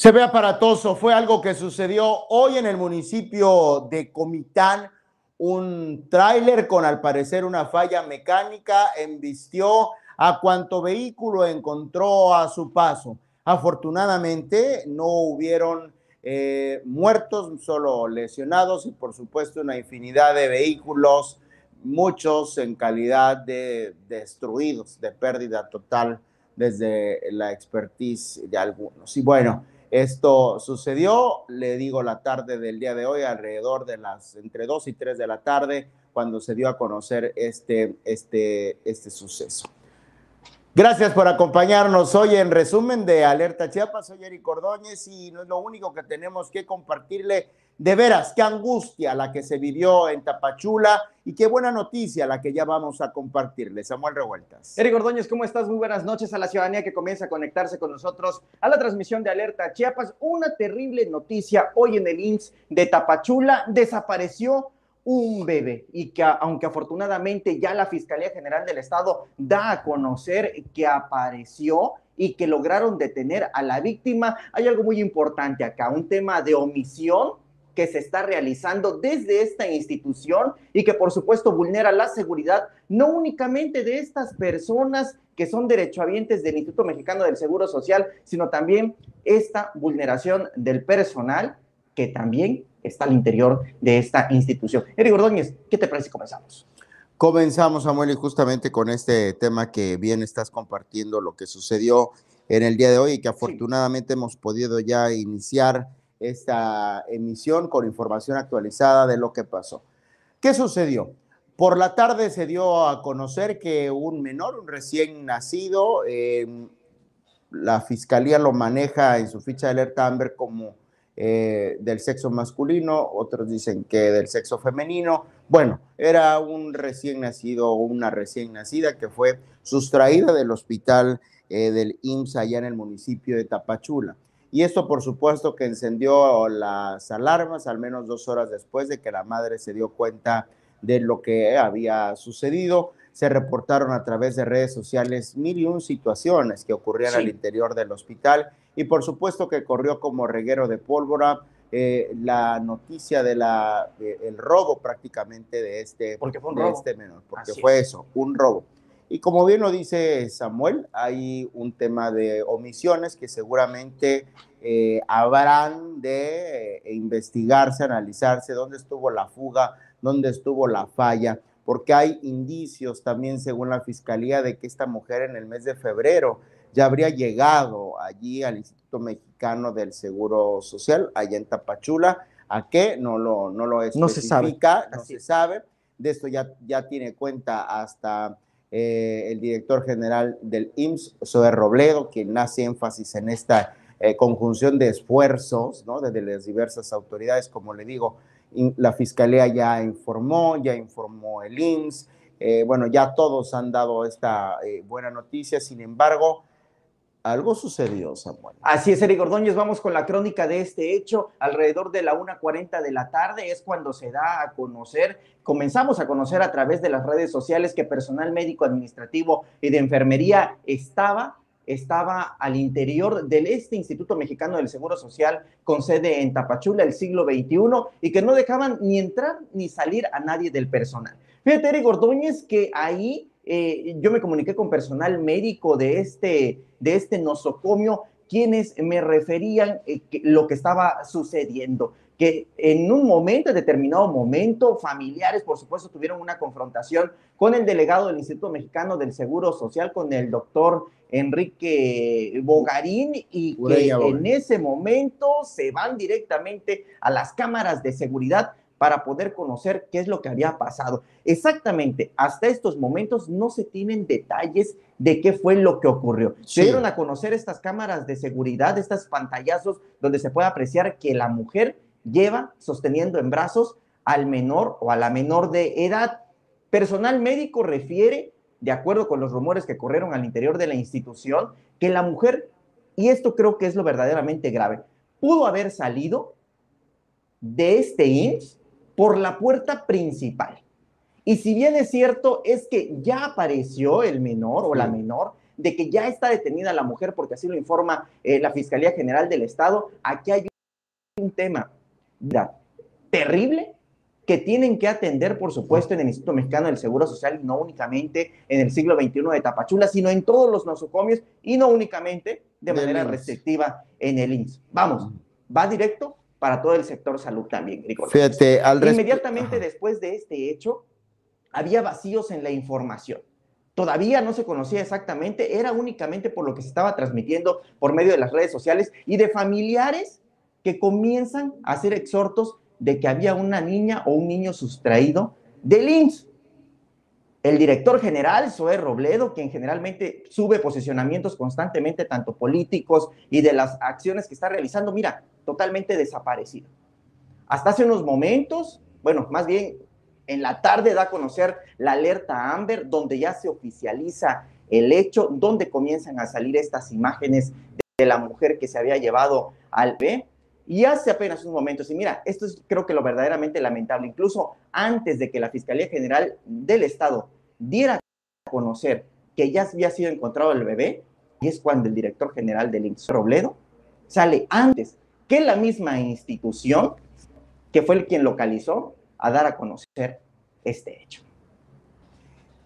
Se ve aparatoso, fue algo que sucedió hoy en el municipio de Comitán. Un tráiler con al parecer una falla mecánica embistió a cuanto vehículo encontró a su paso. Afortunadamente no hubieron eh, muertos, solo lesionados y por supuesto una infinidad de vehículos, muchos en calidad de destruidos, de pérdida total desde la expertise de algunos. Y bueno, esto sucedió, le digo, la tarde del día de hoy, alrededor de las entre 2 y 3 de la tarde, cuando se dio a conocer este, este, este suceso. Gracias por acompañarnos hoy en resumen de Alerta Chiapas. Soy Eric Ordóñez y no es lo único que tenemos que compartirle de veras, qué angustia la que se vivió en Tapachula y qué buena noticia la que ya vamos a compartirle. Samuel Revueltas. Eric Ordóñez, ¿cómo estás? Muy buenas noches a la ciudadanía que comienza a conectarse con nosotros a la transmisión de Alerta Chiapas. Una terrible noticia hoy en el INS de Tapachula. Desapareció un bebé y que aunque afortunadamente ya la Fiscalía General del Estado da a conocer que apareció y que lograron detener a la víctima, hay algo muy importante acá, un tema de omisión que se está realizando desde esta institución y que por supuesto vulnera la seguridad no únicamente de estas personas que son derechohabientes del Instituto Mexicano del Seguro Social, sino también esta vulneración del personal que también está al interior de esta institución. Eric Ordóñez, ¿qué te parece si comenzamos? Comenzamos, Samuel, y justamente con este tema que bien estás compartiendo, lo que sucedió en el día de hoy y que afortunadamente hemos podido ya iniciar esta emisión con información actualizada de lo que pasó. ¿Qué sucedió? Por la tarde se dio a conocer que un menor, un recién nacido, em, la fiscalía lo maneja en su ficha de alerta Amber como eh, del sexo masculino, otros dicen que del sexo femenino. Bueno, era un recién nacido o una recién nacida que fue sustraída del hospital eh, del IMSS allá en el municipio de Tapachula. Y esto, por supuesto, que encendió las alarmas, al menos dos horas después de que la madre se dio cuenta de lo que había sucedido. Se reportaron a través de redes sociales mil y un situaciones que ocurrían al interior del hospital y por supuesto que corrió como reguero de pólvora eh, la noticia de la el robo prácticamente de este porque fue un robo. este menor, porque fue eso, un robo. Y como bien lo dice Samuel, hay un tema de omisiones que seguramente eh, habrán de eh, investigarse, analizarse dónde estuvo la fuga, dónde estuvo la falla, porque hay indicios también, según la fiscalía, de que esta mujer en el mes de febrero ya habría llegado allí al Instituto Mexicano del Seguro Social, allá en Tapachula. ¿A qué? No lo, no lo especifica, no se sabe. No se sabe. De esto ya, ya tiene cuenta hasta eh, el director general del IMSS, Zoe Robledo, quien hace énfasis en esta eh, conjunción de esfuerzos ¿no? desde las diversas autoridades, como le digo, la Fiscalía ya informó, ya informó el IMSS, eh, bueno, ya todos han dado esta buena noticia, sin embargo, algo sucedió, Samuel. Así es, Eric Ordóñez. Vamos con la crónica de este hecho. Alrededor de la 1.40 de la tarde es cuando se da a conocer, comenzamos a conocer a través de las redes sociales que personal médico administrativo y de enfermería estaba estaba al interior del este Instituto Mexicano del Seguro Social con sede en Tapachula el siglo XXI y que no dejaban ni entrar ni salir a nadie del personal. Fíjate, Eric Ordóñez, que ahí eh, yo me comuniqué con personal médico de este, de este nosocomio, quienes me referían eh, lo que estaba sucediendo que en un momento, en determinado momento, familiares, por supuesto, tuvieron una confrontación con el delegado del Instituto Mexicano del Seguro Social, con el doctor Enrique Bogarín, y que en ese momento se van directamente a las cámaras de seguridad para poder conocer qué es lo que había pasado. Exactamente, hasta estos momentos no se tienen detalles de qué fue lo que ocurrió. Se dieron a conocer estas cámaras de seguridad, estas pantallazos donde se puede apreciar que la mujer lleva sosteniendo en brazos al menor o a la menor de edad. Personal médico refiere, de acuerdo con los rumores que corrieron al interior de la institución, que la mujer, y esto creo que es lo verdaderamente grave, pudo haber salido de este IMSS por la puerta principal. Y si bien es cierto, es que ya apareció el menor o la menor de que ya está detenida la mujer, porque así lo informa eh, la Fiscalía General del Estado. Aquí hay un tema terrible que tienen que atender, por supuesto, en el Instituto Mexicano del Seguro Social y no únicamente en el siglo XXI de Tapachula, sino en todos los nosocomios y no únicamente de manera restrictiva en el INSS. Vamos, va directo para todo el sector salud también, Fíjate, al Inmediatamente después de este hecho, había vacíos en la información. Todavía no se conocía exactamente, era únicamente por lo que se estaba transmitiendo por medio de las redes sociales y de familiares que comienzan a hacer exhortos de que había una niña o un niño sustraído del IMSS. El director general, Zoe Robledo, quien generalmente sube posicionamientos constantemente, tanto políticos y de las acciones que está realizando, mira, totalmente desaparecido. Hasta hace unos momentos, bueno, más bien en la tarde da a conocer la alerta Amber, donde ya se oficializa el hecho, donde comienzan a salir estas imágenes de la mujer que se había llevado al B y hace apenas unos momentos, y mira, esto es creo que lo verdaderamente lamentable, incluso antes de que la Fiscalía General del Estado diera a conocer que ya había sido encontrado el bebé, y es cuando el director general del INSS, Robledo, sale antes que la misma institución, que fue el quien localizó, a dar a conocer este hecho.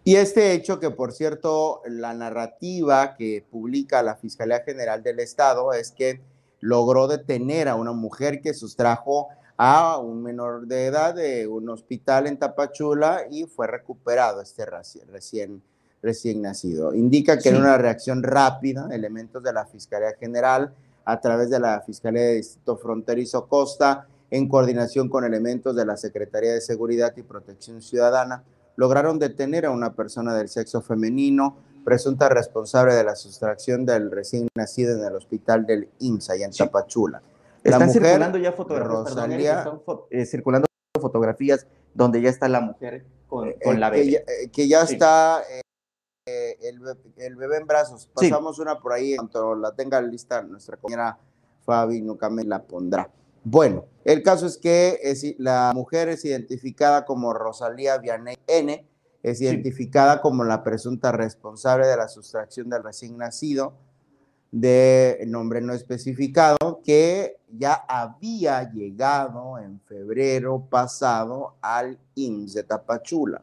Y este hecho que, por cierto, la narrativa que publica la Fiscalía General del Estado es que logró detener a una mujer que sustrajo a un menor de edad de un hospital en Tapachula y fue recuperado este recién, recién nacido. Indica que en una reacción rápida, elementos de la Fiscalía General a través de la Fiscalía de Distrito Fronterizo Costa, en coordinación con elementos de la Secretaría de Seguridad y Protección Ciudadana, lograron detener a una persona del sexo femenino presunta responsable de la sustracción del recién nacido en el hospital del IMSA, y en Tapachula. están circulando ya fotografías, eh, circulando fotografías donde ya está la mujer con, eh, la bebé. Eh, que ya, está el, bebé en brazos. Pasamos una por ahí, cuando la tenga lista nuestra compañera Fabi me la pondrá. Bueno, el caso es que la mujer es identificada como Rosalía Vianey N., es identificada como la presunta responsable de la sustracción del recién nacido de nombre no especificado, que ya había llegado en febrero pasado al IMSS de Tapachula.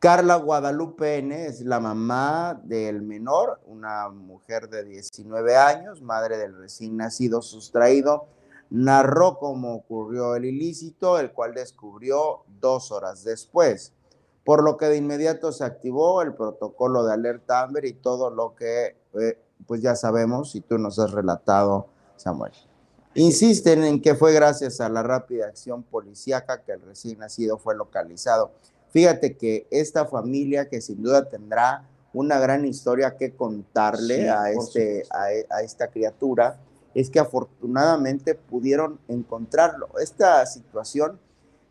Carla Guadalupe N. es la mamá del menor, una mujer de 19 años, madre del recién nacido sustraído, narró cómo ocurrió el ilícito, el cual descubrió dos horas después por lo que de inmediato se activó el protocolo de alerta Amber y todo lo que eh, pues ya sabemos y tú nos has relatado, Samuel. Insisten en que fue gracias a la rápida acción policíaca que el recién nacido fue localizado. Fíjate que esta familia que sin duda tendrá una gran historia que contarle a, este, a esta criatura, es que afortunadamente pudieron encontrarlo. Esta situación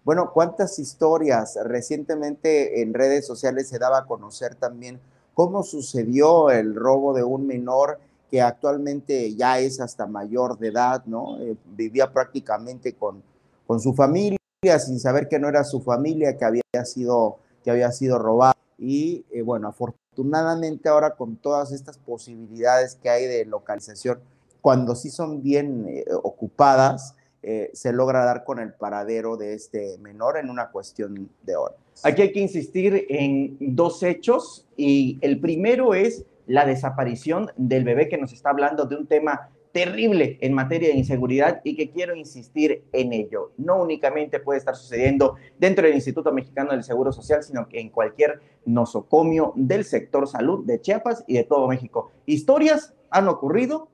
bueno, cuántas historias recientemente en redes sociales se daba a conocer también cómo sucedió el robo de un menor que actualmente ya es hasta mayor de edad, ¿no? Eh, vivía prácticamente con, con su familia sin saber que no era su familia que había sido, que había sido robada. Y eh, bueno, afortunadamente ahora con todas estas posibilidades que hay de localización, cuando sí son bien eh, ocupadas, eh, se logra dar con el paradero de este menor en una cuestión de horas. Aquí hay que insistir en dos hechos y el primero es la desaparición del bebé que nos está hablando de un tema terrible en materia de inseguridad y que quiero insistir en ello. No únicamente puede estar sucediendo dentro del Instituto Mexicano del Seguro Social, sino que en cualquier nosocomio del sector salud de Chiapas y de todo México. Historias han ocurrido,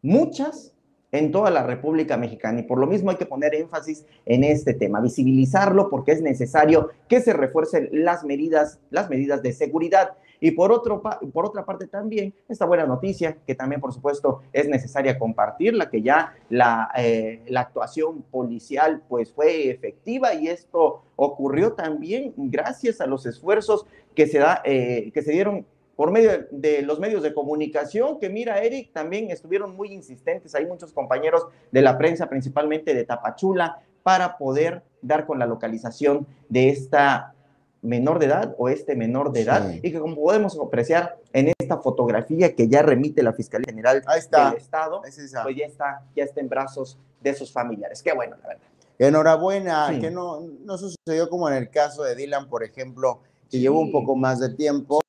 muchas, en toda la República Mexicana y por lo mismo hay que poner énfasis en este tema, visibilizarlo porque es necesario que se refuercen las medidas, las medidas de seguridad. Y por, otro, por otra parte también, esta buena noticia, que también por supuesto es necesaria compartirla, que ya la, eh, la actuación policial pues fue efectiva y esto ocurrió también gracias a los esfuerzos que se, da, eh, que se dieron por medio de, los medios de comunicación, que mira, Eric, también estuvieron muy insistentes, hay muchos compañeros de la prensa, principalmente de Tapachula, para poder dar con la localización de esta menor de edad o este menor de edad y que como podemos apreciar en esta fotografía que ya remite la Fiscalía General del Estado, pues ya está, ya está en brazos de sus familiares. Qué bueno, la verdad. Enhorabuena, que no, no sucedió como en el caso de Dylan, por ejemplo, que llevó un poco más de tiempo,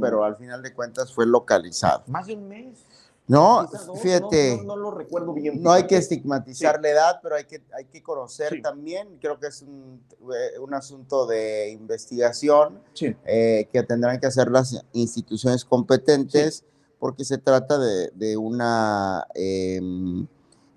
pero al final de cuentas fue localizado. Más de un mes. No, fíjate. No, lo recuerdo bien. No hay que estigmatizar la edad, pero hay que, hay que conocer también. Creo que es un, eh, un asunto de investigación eh, que tendrán que hacer las instituciones competentes, porque se trata de, de una. Em,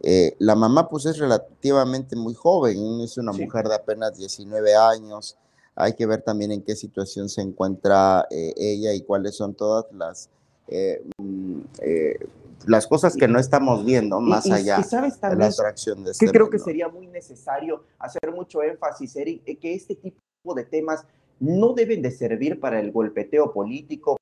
eh, la mamá, pues es relativamente muy joven, es una mujer de apenas 19 años. Hay que ver también en qué situación se encuentra ella y cuáles son todas las. Mm, las cosas que no estamos viendo más allá de la atracción de este que creo que sería muy necesario hacer mucho énfasis, Eric, que este tipo de temas no deben de servir para el golpeteo político,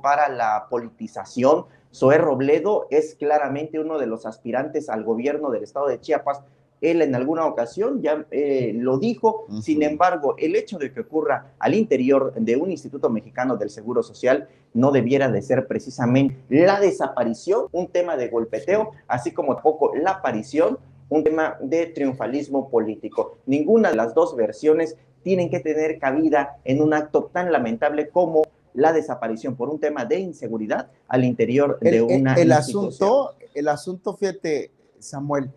para la politización. Zoé Robledo es claramente uno de los aspirantes al gobierno del estado de Chiapas él en alguna ocasión ya eh, lo dijo, sin embargo, el hecho de que ocurra al interior de un Instituto Mexicano del Seguro Social no debiera de ser precisamente la desaparición, un tema de golpeteo, así como tampoco la aparición, un tema de triunfalismo político. Ninguna de las dos versiones tienen que tener cabida en un acto tan lamentable como la desaparición por un tema de inseguridad al interior de una el, el asunto el asunto fíjate Samuel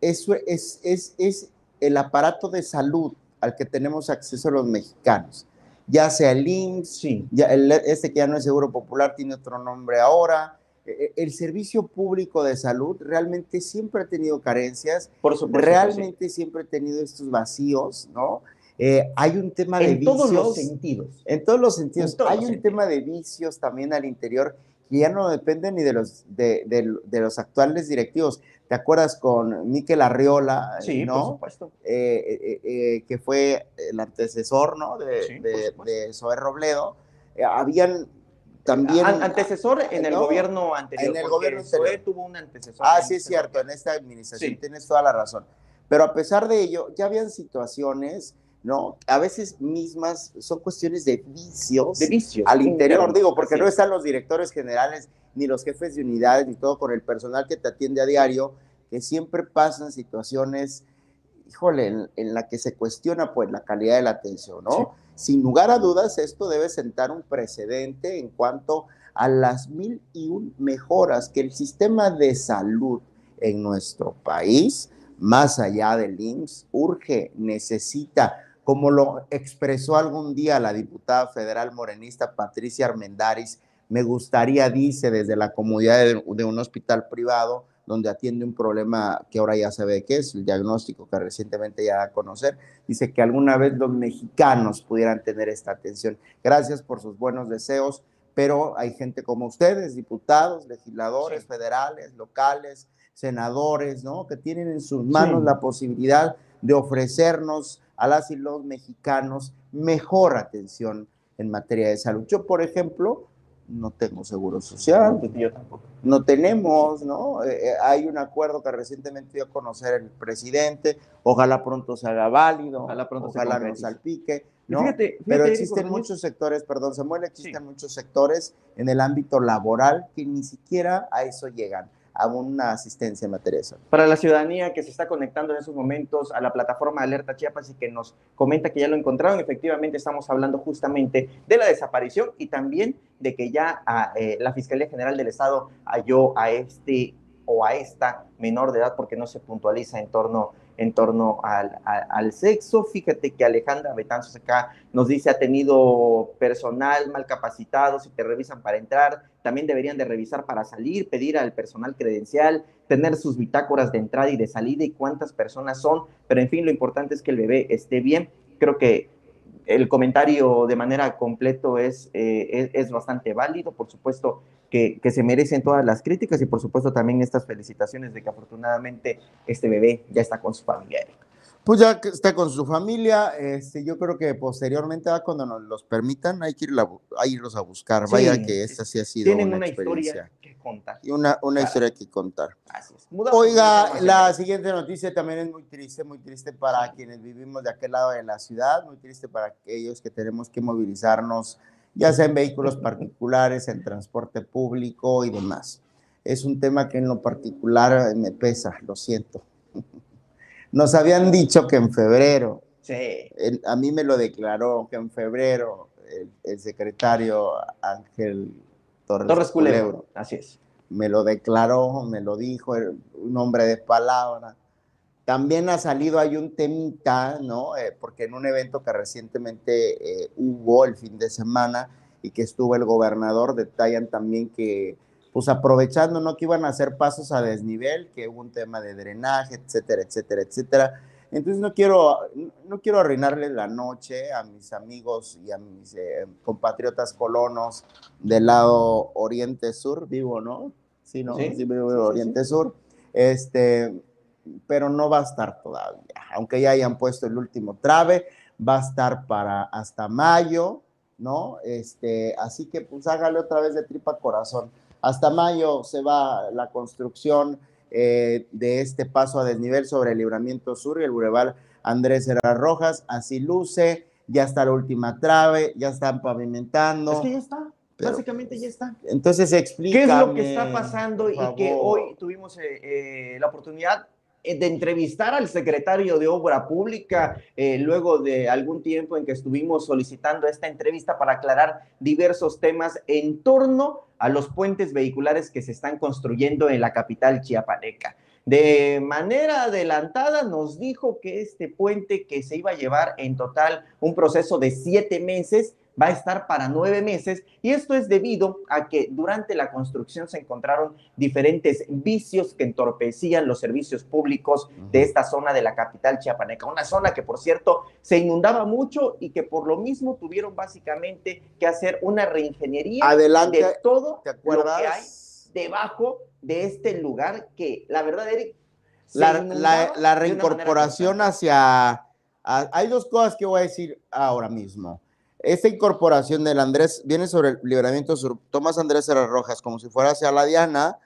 eso es, es, es el aparato de salud al que tenemos acceso los mexicanos, ya sea el IMSS, ya este que ya no es Seguro Popular, tiene otro nombre ahora. E, e, el servicio público de salud realmente siempre ha tenido carencias, Por supuesto realmente siempre ha tenido estos vacíos, ¿no? Eh, hay un tema de vicios. En todos los sentidos. En todos los sentidos. hay un tema de vicios también al interior que ya no dependen ni de los, de, de los actuales directivos. ¿Te acuerdas con Miquel Arriola? Sí, ¿no? por supuesto. Eh, eh, eh, que fue el antecesor, ¿no? De, de, Zoé Robledo. habían también... antecesor en el gobierno anterior. En el gobierno anterior. tuvo un antecesor. Ah, sí, es cierto, en esta administración. Tienes toda la razón. Pero a pesar de ello, ya habían situaciones... ¿no? A veces mismas son cuestiones de vicios, de vicios al interior, digo, porque no están los directores generales ni los jefes de unidades, ni todo con el personal que te atiende a diario, que siempre pasan situaciones, híjole, en, la que se cuestiona pues la calidad de la atención, ¿no? Sin lugar a dudas, esto debe sentar un precedente en cuanto a las mil y un mejoras que el sistema de salud en nuestro país, más allá del IMSS, urge, necesita, como lo expresó algún día la diputada federal morenista Patricia Armendaris, me gustaría, dice, desde la comodidad de, un hospital privado, donde atiende un problema que ahora ya sabe qué es, el diagnóstico que recientemente ya a conocer, dice que alguna vez los mexicanos pudieran tener esta atención. Gracias por sus buenos deseos, pero hay gente como ustedes, diputados, legisladores federales, locales, senadores, ¿no? Que tienen en sus manos la posibilidad de ofrecernos a las y los mexicanos mejor atención en materia de salud. Yo, por ejemplo, no tengo seguro social. Yo tampoco. No tenemos, ¿no? Eh, eh, hay un acuerdo que recientemente dio a conocer el presidente. Ojalá pronto se haga válido. Ojalá pronto ojalá no salpique. ¿no? Pero existen muchos sectores, perdón, Samuel, existen muchos sectores en el ámbito laboral que ni siquiera a eso llegan a una asistencia en Para la ciudadanía que se está conectando en esos momentos a la plataforma Alerta Chiapas y que nos comenta que ya lo encontraron, efectivamente estamos hablando justamente de la desaparición y también de que ya ah, eh, la Fiscalía General del Estado halló a este o a esta menor de edad porque no se puntualiza en torno en torno al, al, sexo. Fíjate que Alejandra Betanzos acá nos dice ha tenido personal mal capacitado, si te revisan para entrar, también deberían de revisar para salir, pedir al personal credencial, tener sus bitácoras de entrada y de salida y cuántas personas son, pero en fin, lo importante es que el bebé esté bien. Creo que el comentario de manera completo es, eh, es, bastante válido, por supuesto que, que, se merecen todas las críticas y por supuesto también estas felicitaciones de que afortunadamente este bebé ya está con su familia. Pues ya está con su familia, este, yo creo que posteriormente, va cuando nos los permitan, hay que a irlos a buscar. Vaya que esta sí ha sido tienen una, historia que contar. Y una, una historia que contar. Oiga, la siguiente noticia también es muy triste, muy triste para quienes vivimos de aquel lado de la ciudad, muy triste para aquellos que tenemos que movilizarnos, ya sea en vehículos particulares, en transporte público y demás. Es un tema que en lo particular me pesa, lo siento. Nos habían dicho que en febrero, sí. a mí me lo declaró que en febrero el, secretario Ángel Torres, Torres Culebro, así es. Me lo declaró, me lo dijo, un hombre de palabra. También ha salido, hay un temita, ¿no? Eh, porque en un evento que recientemente eh, hubo el fin de semana y que estuvo el gobernador, detallan también que pues aprovechando, ¿no? Que iban a hacer pasos a desnivel, que hubo un tema de drenaje, etcétera, etcétera, etcétera. Entonces no quiero, no quiero arruinarle la noche a mis amigos y a mis eh, compatriotas colonos del lado oriente-sur, vivo, ¿no? Sí, ¿no? Sí, vivo oriente-sur. Este, pero no va a estar todavía. Aunque ya hayan puesto el último trave, va a estar para hasta mayo, ¿no? Este, así que pues hágale otra vez de tripa corazón. Hasta mayo se va la construcción eh, de este paso a desnivel sobre el Libramiento Sur y el Boulevard Andrés Herrera Rojas. Así luce, ya está la última trave, ya están pavimentando. Es que ya está. Básicamente ya está. Entonces explica. ¿Qué es lo que está pasando y que hoy tuvimos eh, eh, la oportunidad de entrevistar al secretario de Obra Pública eh, luego de algún tiempo en que estuvimos solicitando esta entrevista para aclarar diversos temas en torno a los puentes vehiculares que se están construyendo en la capital chiapaneca. De manera adelantada nos dijo que este puente que se iba a llevar en total un proceso de siete meses va a estar para nueve meses y esto es debido a que durante la construcción se encontraron diferentes vicios que entorpecían los servicios públicos de esta zona de la capital chiapaneca, una zona que por cierto se inundaba mucho y que por lo mismo tuvieron básicamente que hacer una reingeniería Adelante, de todo lo que hay debajo de este lugar que la verdad Eric la, la, reincorporación hacia hay dos cosas que voy a decir ahora mismo esta incorporación del Andrés viene sobre el libramiento sur. Tomás Andrés Herrera Rojas, como si fuera hacia la Diana.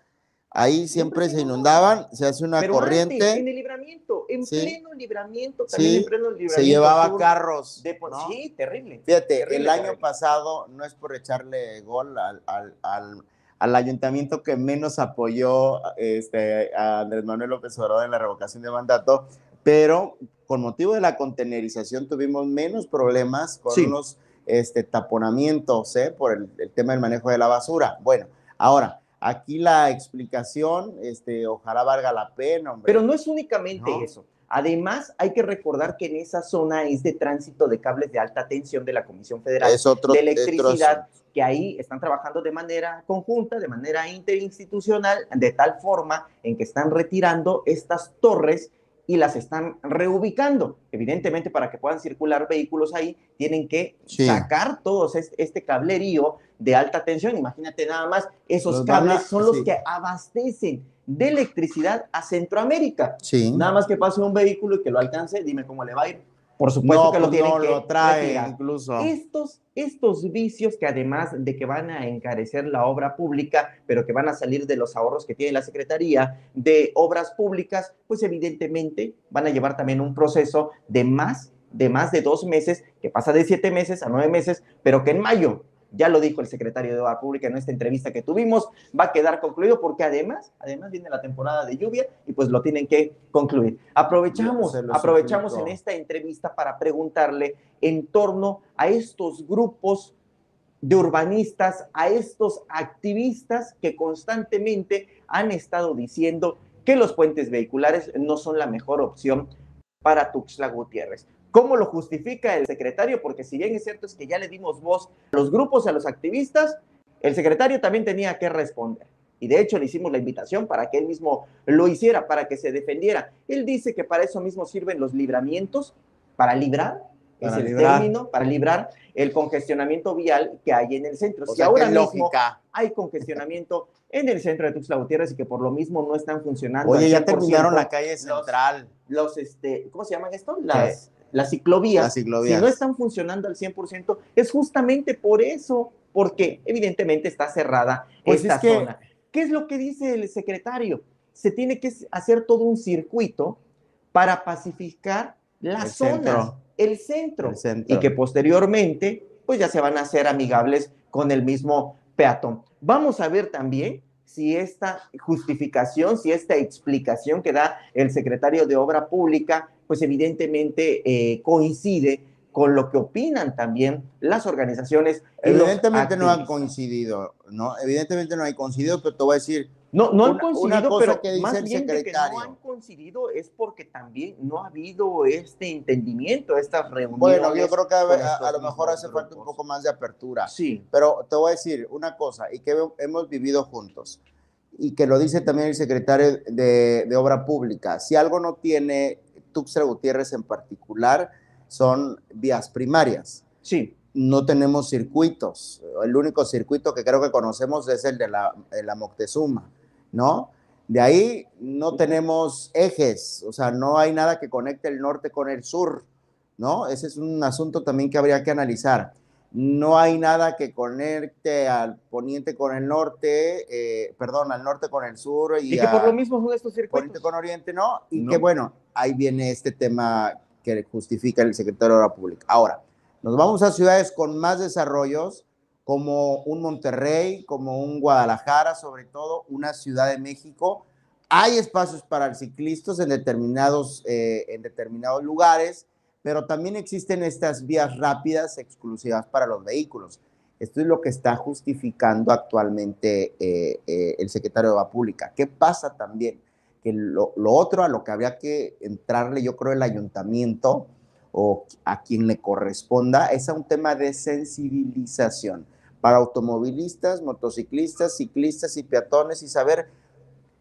Ahí siempre, se inundaban, se hace una corriente. en el libramiento, en pleno libramiento, también en pleno libramiento. Se llevaba carros. Sí, terrible. Fíjate, el año pasado, no es por echarle gol al, al, al, al, ayuntamiento que menos apoyó este, a Andrés Manuel López Obrador en la revocación de mandato, pero con motivo de la contenerización tuvimos menos problemas con unos este, taponamientos ¿eh? por el, tema del manejo de la basura. Bueno, ahora, aquí la explicación, este, ojalá valga la pena. Pero no es únicamente eso. Además, hay que recordar que en esa zona es de tránsito de cables de alta tensión de la Comisión Federal de Electricidad, que ahí están trabajando de manera conjunta, de manera interinstitucional, de tal forma en que están retirando estas torres y las están reubicando. Evidentemente, para que puedan circular vehículos ahí, tienen que sacar todo este, cablerío de alta tensión. Imagínate nada más, esos cables son los que abastecen de electricidad a Centroamérica. Nada más que pase un vehículo y que lo alcance, dime cómo le va a ir. Por supuesto que lo pues tienen no, lo trae incluso. Estos, estos vicios que además de que van a encarecer la obra pública, pero que van a salir de los ahorros que tiene la Secretaría de Obras Públicas, pues evidentemente van a llevar también un proceso de más de más de dos meses, que pasa de siete meses a nueve meses, pero que en mayo ya lo dijo el secretario de Obra Pública en esta entrevista que tuvimos, va a quedar concluido porque además, además viene la temporada de lluvia y pues lo tienen que concluir. Aprovechamos, aprovechamos en esta entrevista para preguntarle en torno a estos grupos de urbanistas, a estos activistas que constantemente han estado diciendo que los puentes vehiculares no son la mejor opción para Tuxtla Gutiérrez. ¿Cómo lo justifica el secretario? Porque si bien es cierto es que ya le dimos voz a los grupos, a los activistas, el secretario también tenía que responder. Y de hecho le hicimos la invitación para que él mismo lo hiciera, para que se defendiera. Él dice que para eso mismo sirven los libramientos, para librar es el término para librar el congestionamiento vial que hay en el centro. si ahora mismo hay congestionamiento en el centro de Tuxtla Gutiérrez y que por lo mismo no están funcionando. Oye, ya terminaron la calle central. Los, este, ¿cómo se llaman esto? Las, las ciclovías. Las ciclovías. Si no están funcionando al 100%, es justamente por eso, porque evidentemente está cerrada pues esta zona. ¿Qué es lo que dice el secretario? Se tiene que hacer todo un circuito para pacificar la zona, el centro, y que posteriormente pues ya se van a hacer amigables con el mismo peatón. Vamos a ver también si esta justificación, si esta explicación que da el secretario de Obra Pública, pues evidentemente eh, coincide con lo que opinan también las organizaciones. Evidentemente no han coincidido, ¿no? Evidentemente no hay coincidido, pero te voy a decir, no, no han coincidido, pero que más bien de que no han coincidido es porque también no ha habido este entendimiento, estas reuniones. Bueno, yo creo que a, lo mejor hace falta un poco más de apertura. Sí. Pero te voy a decir una cosa, y que hemos vivido juntos, y que lo dice también el secretario de, de Obra Pública, si algo no tiene Tuxtla Gutiérrez en particular, son vías primarias. Sí no tenemos circuitos. El único circuito que creo que conocemos es el de la, de la Moctezuma. ¿no? De ahí no tenemos ejes, o sea, no hay nada que conecte el norte con el sur, ¿no? Ese es un asunto también que habría que analizar. No hay nada que conecte al poniente con el norte, eh, perdón, al norte con el sur. Y, que por lo mismo son estos circuitos. Poniente con oriente, ¿no? Y que bueno, ahí viene este tema que justifica el secretario de la Pública. Ahora, nos vamos a ciudades con más desarrollos, como un Monterrey, como un Guadalajara, sobre todo una Ciudad de México. Hay espacios para ciclistas en determinados, eh, en determinados lugares, pero también existen estas vías rápidas exclusivas para los vehículos. Esto es lo que está justificando actualmente eh, eh, el secretario de la Pública. ¿Qué pasa también? Que lo, lo, otro a lo que habría que entrarle, yo creo, el ayuntamiento o a quien le corresponda, es a un tema de sensibilización para automovilistas, motociclistas, ciclistas y peatones y saber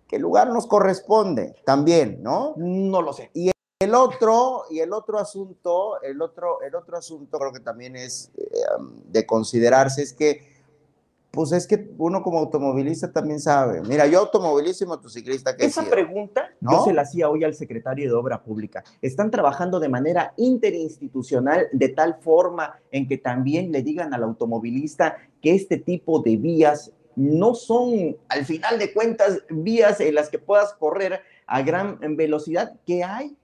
qué lugar nos corresponde también, ¿no? No lo sé. Y el otro, y el otro asunto, el otro, el otro asunto creo que también es eh, de considerarse es que pues es que uno como automovilista también sabe. Mira, yo automovilista y motociclista. ¿qué Esa pregunta ¿no? yo se la hacía hoy al secretario de Obra Pública. Están trabajando de manera interinstitucional de tal forma en que también le digan al automovilista que este tipo de vías no son, al final de cuentas, vías en las que puedas correr a gran velocidad, que hay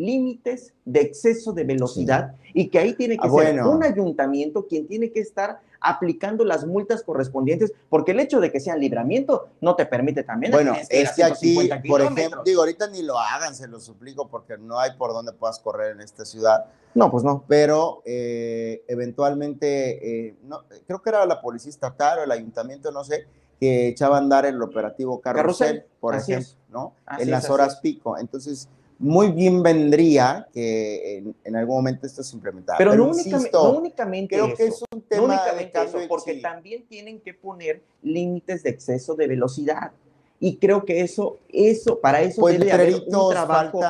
límites de exceso de velocidad y que ahí tiene que ah, ser un ayuntamiento quien tiene que estar aplicando las multas correspondientes, porque el hecho de que sea libramiento no te permite también. Bueno, es que aquí, por ejemplo, digo, ahorita ni lo hagan, se lo suplico, porque no hay por dónde puedas correr en esta ciudad. No, pues no. Pero eh, eventualmente, eh, no, creo que era la policía estatal o el ayuntamiento, no sé, que echaba a andar el operativo carrusel, por ejemplo, ¿no? en las horas pico. Entonces, muy bien vendría que en, algún momento esto se implementara. Pero, no, únicamente, creo que es un tema de porque también tienen que poner límites de exceso de velocidad. Y creo que eso, eso para eso pues debe haber un trabajo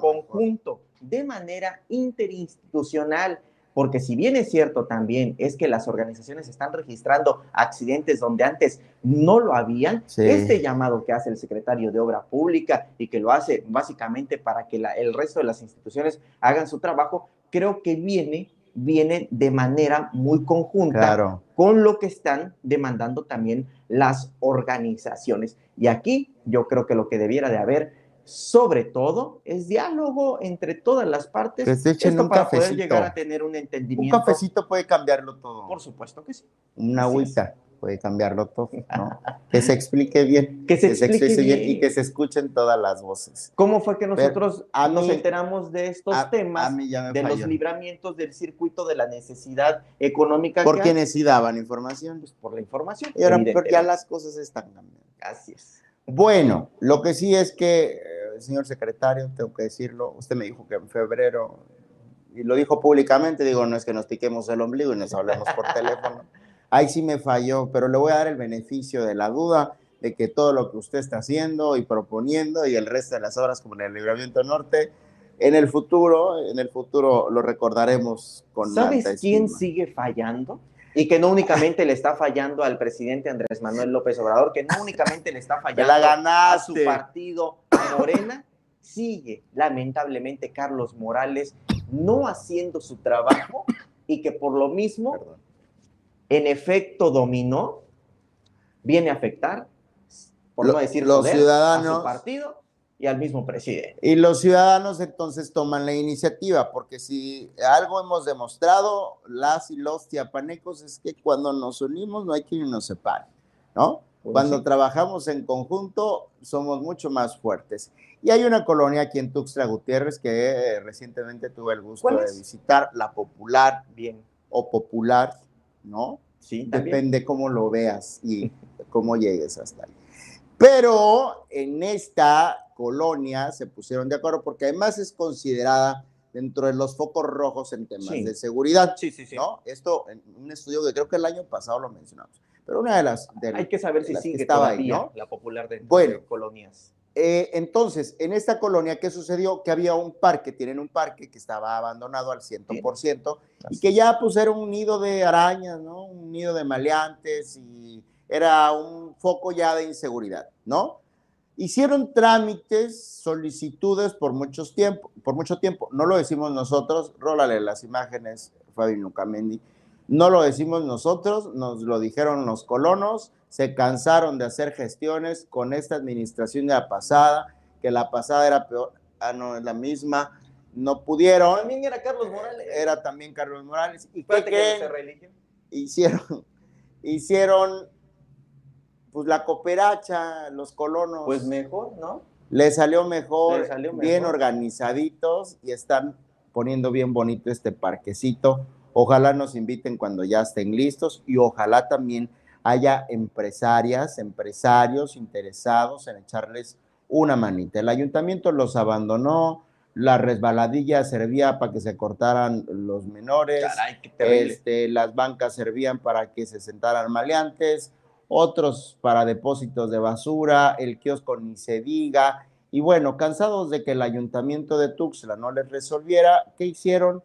conjunto, de manera interinstitucional, porque si bien es cierto también es que las organizaciones están registrando accidentes donde antes no lo habían, este llamado que hace el secretario de Obra Pública y que lo hace básicamente para que el resto de las instituciones hagan su trabajo, creo que viene viene de manera muy conjunta con lo que están demandando también las organizaciones. Y aquí yo creo que lo que debiera de haber sobre todo, es diálogo entre todas las partes. Que se echen un para poder llegar a tener un entendimiento. Un cafecito puede cambiarlo todo. Por supuesto que sí. Una agüita puede cambiarlo todo, ¿no? que se explique bien. Que se, explique, bien. y que se escuchen todas las voces. ¿Cómo fue que nosotros nos enteramos de estos temas, de los libramientos del circuito de la necesidad económica? ¿Por qué necesitaban información? Pues por la información. Y ahora ya las cosas están cambiando. Así es. Bueno, lo que sí es que señor secretario, tengo que decirlo, usted me dijo que en febrero, y lo dijo públicamente, digo, no es que nos piquemos el ombligo y nos hablemos por teléfono, ahí sí me falló, pero le voy a dar el beneficio de la duda de que todo lo que usted está haciendo y proponiendo y el resto de las obras como en el Libramiento Norte, en el futuro, en el futuro lo recordaremos con ¿Sabes quién sigue fallando? Y que no únicamente le está fallando al presidente Andrés Manuel López Obrador, que no únicamente le está fallando a su partido Morena, sigue lamentablemente Carlos Morales no haciendo su trabajo y que por lo mismo, en efecto dominó, viene a afectar, por no decir los ciudadanos, a su partido y al mismo presidente. Y los ciudadanos entonces toman la iniciativa, porque si algo hemos demostrado, las y los tiapanecos, es que cuando nos unimos no hay quien nos separe, ¿no? Pues cuando trabajamos en conjunto somos mucho más fuertes. Y hay una colonia aquí en Tuxtla Gutiérrez que eh, recientemente tuve el gusto de visitar, la Popular, bien, o Popular, ¿no? Sí, depende cómo lo veas y cómo llegues hasta ahí. Pero en esta colonia se pusieron de acuerdo porque además es considerada dentro de los focos rojos en temas de seguridad. Sí, sí, sí. ¿no? Esto en un estudio que creo que el año pasado lo mencionamos. Pero una de las... Hay que saber si sigue estaba ahí, ¿no? la popular de, bueno, colonias. Eh, entonces, en esta colonia, ¿qué sucedió? Que había un parque, tienen un parque que estaba abandonado al 100% y que ya pues era un nido de arañas, ¿no? Un nido de maleantes y era un foco ya de inseguridad, ¿no? Hicieron trámites, solicitudes por, muchos tiempo, por mucho tiempo. No lo decimos nosotros, rólale las imágenes, Fabi Nucamendi. No lo decimos nosotros, nos lo dijeron los colonos, se cansaron de hacer gestiones con esta administración de la pasada, que la pasada era peor, ah, no, la misma, no pudieron. También era Carlos Morales. Era también Carlos Morales. ¿Y qué, que Hicieron, hicieron pues la cooperacha, los colonos. Pues mejor, ¿no? Le salió mejor, salió bien organizaditos y están poniendo bien bonito este parquecito. Ojalá nos inviten cuando ya estén listos y ojalá también haya empresarias, empresarios interesados en echarles una manita. El ayuntamiento los abandonó, la resbaladilla servía para que se cortaran los menores, este, las bancas servían para que se sentaran maleantes, otros para depósitos de basura, el kiosco ni se diga. Y bueno, cansados de que el ayuntamiento de Tuxtla no les resolviera, ¿qué hicieron?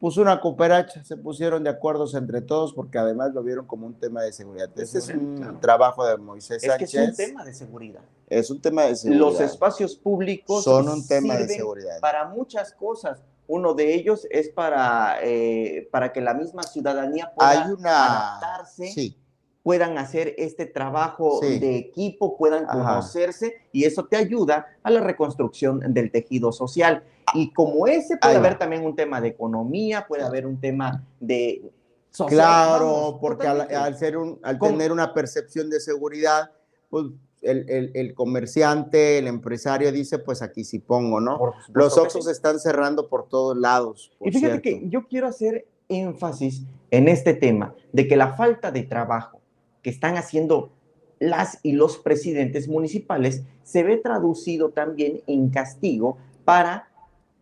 Puso una cooperacha, se pusieron de acuerdo entre todos porque además lo vieron como un tema de seguridad. Ese es un trabajo de Moisés Sánchez. Es que es un tema de seguridad. Es un tema de seguridad. Los espacios públicos son un tema de seguridad. Para muchas cosas. Uno de ellos es para, eh, para que la misma ciudadanía pueda Hay una... adaptarse sí puedan hacer este trabajo de equipo, puedan conocerse y eso te ayuda a la reconstrucción del tejido social. Y como ese puede haber también un tema de economía, puede haber un tema de social. Claro, porque al, ser un, al tener una percepción de seguridad, pues el, el, comerciante, el empresario dice, pues aquí sí pongo, ¿no? Los Oxos están cerrando por todos lados. y fíjate que yo quiero hacer énfasis en este tema de que la falta de trabajo que están haciendo las y los presidentes municipales se ve traducido también en castigo para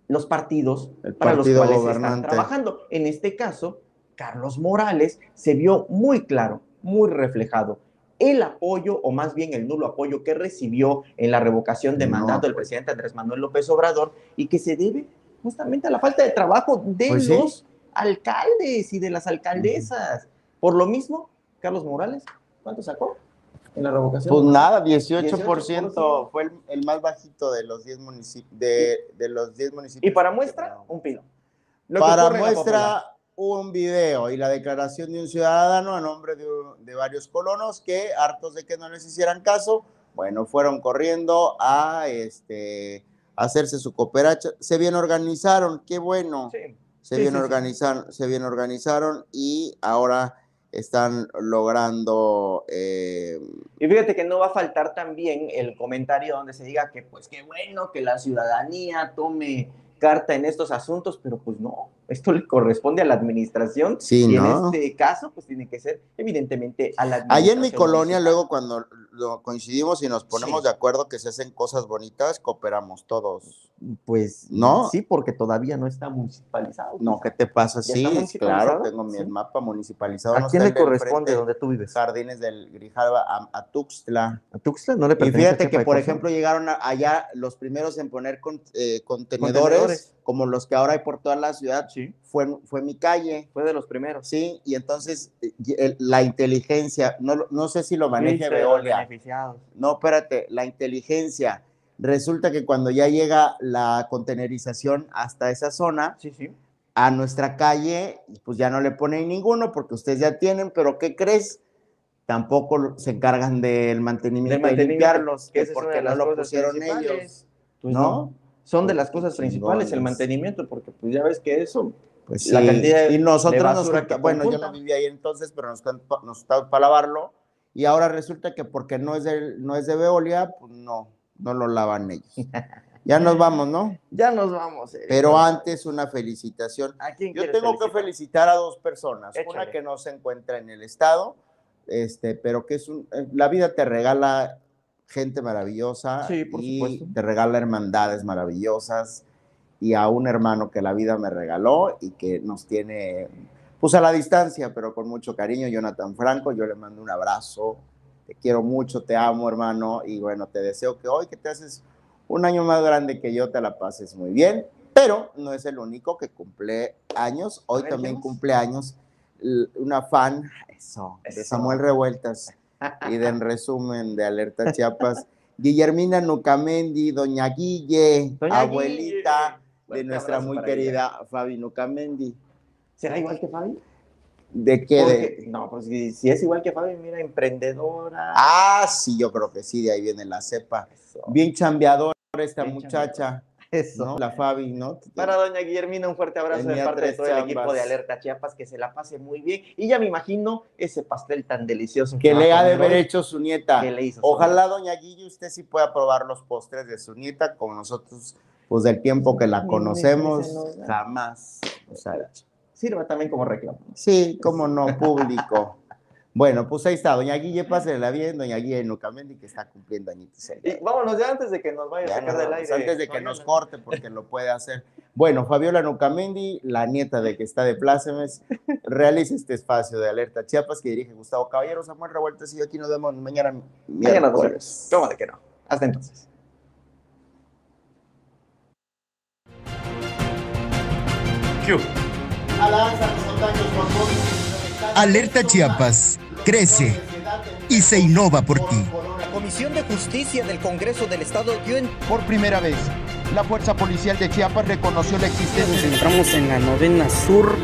los partidos para los cuales están trabajando. En este caso, Carlos Morales se vio muy claro, muy reflejado el apoyo, o más bien el nulo apoyo que recibió en la revocación de mandato del pues. presidente Andrés Manuel López Obrador y que se debe justamente a la falta de trabajo de pues los alcaldes y de las alcaldesas. Por lo mismo, Carlos Morales, ¿cuánto sacó en la revocación? Pues nada, 18%, fue el, más bajito de los 10 municipios. De, los 10 municipios. Y para muestra, un pino. para muestra, un video y la declaración de un ciudadano a nombre de, varios colonos que, hartos de que no les hicieran caso, bueno, fueron corriendo a este hacerse su cooperacha. Se bien organizaron, qué bueno. Se, bien organizaron, se bien organizaron y ahora están logrando... Eh, y fíjate que no va a faltar también el comentario donde se diga que pues qué bueno que la ciudadanía tome carta en estos asuntos, pero pues no, esto le corresponde a la administración sí, y en este caso pues tiene que ser evidentemente a la administración. Ahí en mi colonia luego cuando coincidimos y nos ponemos de acuerdo que se hacen cosas bonitas, cooperamos todos. Pues no. Sí, porque todavía no está municipalizado. No, ¿qué te pasa? Sí, claro, tengo mi mapa municipalizado. ¿A quién le corresponde donde tú vives? Jardines del Grijalva a, Tuxtla. ¿A Tuxtla no le pertenece? Y fíjate que, por ejemplo, llegaron allá los primeros en poner eh, contenedores, como los que ahora hay por toda la ciudad. Sí. Fue, fue mi calle. Fue de los primeros. Sí, y entonces eh, la inteligencia, no, no sé si lo maneje Veolia. No, espérate, la inteligencia. Resulta que cuando ya llega la contenerización hasta esa zona, a nuestra calle, pues ya no le ponen ninguno porque ustedes ya tienen, pero ¿qué crees? Tampoco se encargan del mantenimiento, de limpiarlos, que porque no lo pusieron ellos. Pues ¿no? Son de las cosas principales el mantenimiento, porque pues ya ves que eso pues la cantidad y nosotros bueno, yo no vivía ahí entonces, pero nos, nos para lavarlo y ahora resulta que porque no es de, no es de Veolia, pues no, no lo lavan ellos. Ya nos vamos, ¿no? Ya nos vamos. Eh. Pero antes una felicitación. Yo tengo que felicitar a dos personas. Una que no se encuentra en el estado, este, pero que es un, eh, la vida te regala gente maravillosa sí, por y te regala hermandades maravillosas y a un hermano que la vida me regaló y que nos tiene pues a la distancia, pero con mucho cariño, Jonathan Franco, yo le mando un abrazo, te quiero mucho, te amo hermano, y bueno, te deseo que hoy que te haces un año más grande que yo, te la pases muy bien, pero no es el único que cumple años, hoy también cumple años una fan, eso, de Samuel Revueltas y de en resumen de Alerta Chiapas, Guillermina Nucamendi, Doña Guille, abuelita de nuestra muy querida Fabi Nucamendi. ¿Será igual que Fabi? ¿De qué? No, pues si, es igual que Fabi, mira, emprendedora. Ah, sí, yo creo que sí, de ahí viene la cepa. Bien chambeadora esta muchacha. Eso. La Fabi, ¿no? Para doña Guillermina, un fuerte abrazo de parte de todo el equipo de Alerta Chiapas, que se la pase muy bien. Y ya me imagino ese pastel tan delicioso. Que, le ha de haber hecho su nieta. Ojalá, doña Guille, usted sí pueda probar los postres de su nieta, como nosotros, pues del tiempo que la conocemos, jamás nos ha hecho sirva también como reclamo. Sí, como no, público. Bueno, pues ahí está, doña Guille, pásela bien, doña Guille Nucamendi, que está cumpliendo añitos. Y vámonos ya antes de que nos vaya a sacar del aire. Antes de que nos corte, porque lo puede hacer. Bueno, Fabiola Nucamendi, la nieta de que está de plácemes, realiza este espacio de Alerta Chiapas que dirige Gustavo Caballero, Samuel Revueltas y aquí nos vemos mañana miércoles. ¿Cómo de que no? Hasta entonces. ¿Qué? Alerta Chiapas, crece y se innova por ti. La Comisión de Justicia del Congreso del Estado dio en... Por primera vez, la Fuerza Policial de Chiapas reconoció la existencia... Nos encontramos en la novena sur,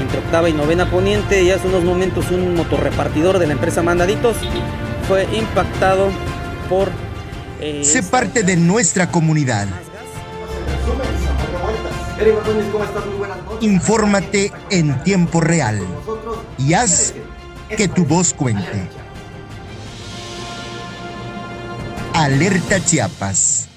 entre octava y novena poniente, y hace unos momentos un motorrepartidor de la empresa Mandaditos fue impactado por... Eh, se parte de nuestra comunidad. Infórmate en tiempo real y haz que tu voz cuente. Alerta Chiapas.